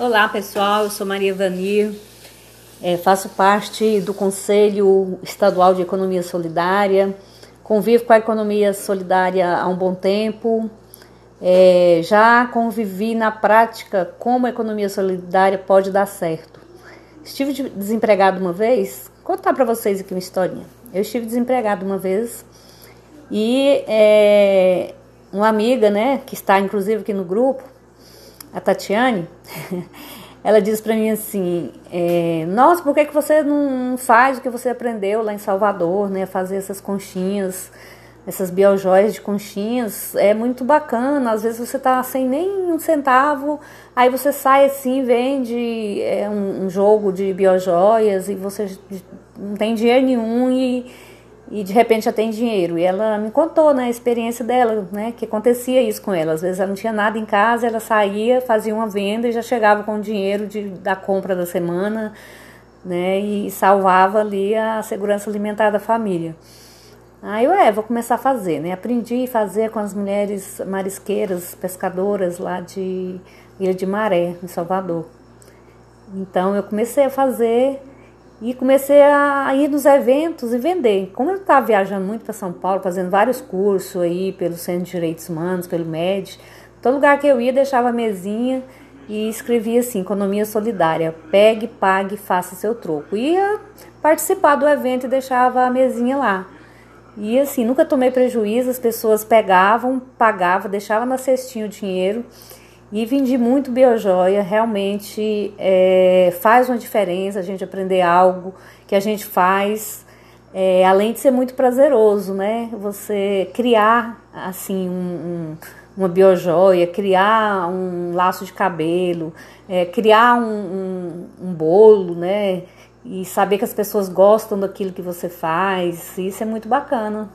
Olá pessoal, eu sou Maria Vanir, é, faço parte do Conselho Estadual de Economia Solidária, convivo com a economia solidária há um bom tempo, é, já convivi na prática como a economia solidária pode dar certo. Estive desempregado uma vez, contar para vocês aqui uma historinha. Eu estive desempregado uma vez e é, uma amiga, né, que está inclusive aqui no grupo, a Tatiane, ela disse para mim assim: é, Nossa, por que, que você não faz o que você aprendeu lá em Salvador, né? Fazer essas conchinhas, essas biojoias de conchinhas, é muito bacana. Às vezes você tá sem nem um centavo, aí você sai assim, vende é, um, um jogo de biojoias e você não tem dinheiro nenhum e e de repente já tem dinheiro. E ela me contou né, a experiência dela, né, que acontecia isso com ela. Às vezes ela não tinha nada em casa, ela saía, fazia uma venda e já chegava com o dinheiro de, da compra da semana né, e salvava ali a segurança alimentar da família. Aí eu, é, vou começar a fazer, né? Aprendi a fazer com as mulheres marisqueiras, pescadoras lá de Ilha de Maré, em Salvador. Então eu comecei a fazer e comecei a ir nos eventos e vender. Como eu estava viajando muito para São Paulo, fazendo vários cursos aí pelo Centro de Direitos Humanos, pelo MED, todo lugar que eu ia deixava a mesinha e escrevia assim, economia solidária, pegue, pague, faça seu troco. Ia participar do evento e deixava a mesinha lá. E assim, nunca tomei prejuízo, as pessoas pegavam, pagavam, deixavam na cestinha o dinheiro e vendi muito biojoia, realmente é, faz uma diferença a gente aprender algo que a gente faz, é, além de ser muito prazeroso, né? Você criar assim um, um, uma biojoia, criar um laço de cabelo, é, criar um, um, um bolo, né? E saber que as pessoas gostam daquilo que você faz, isso é muito bacana.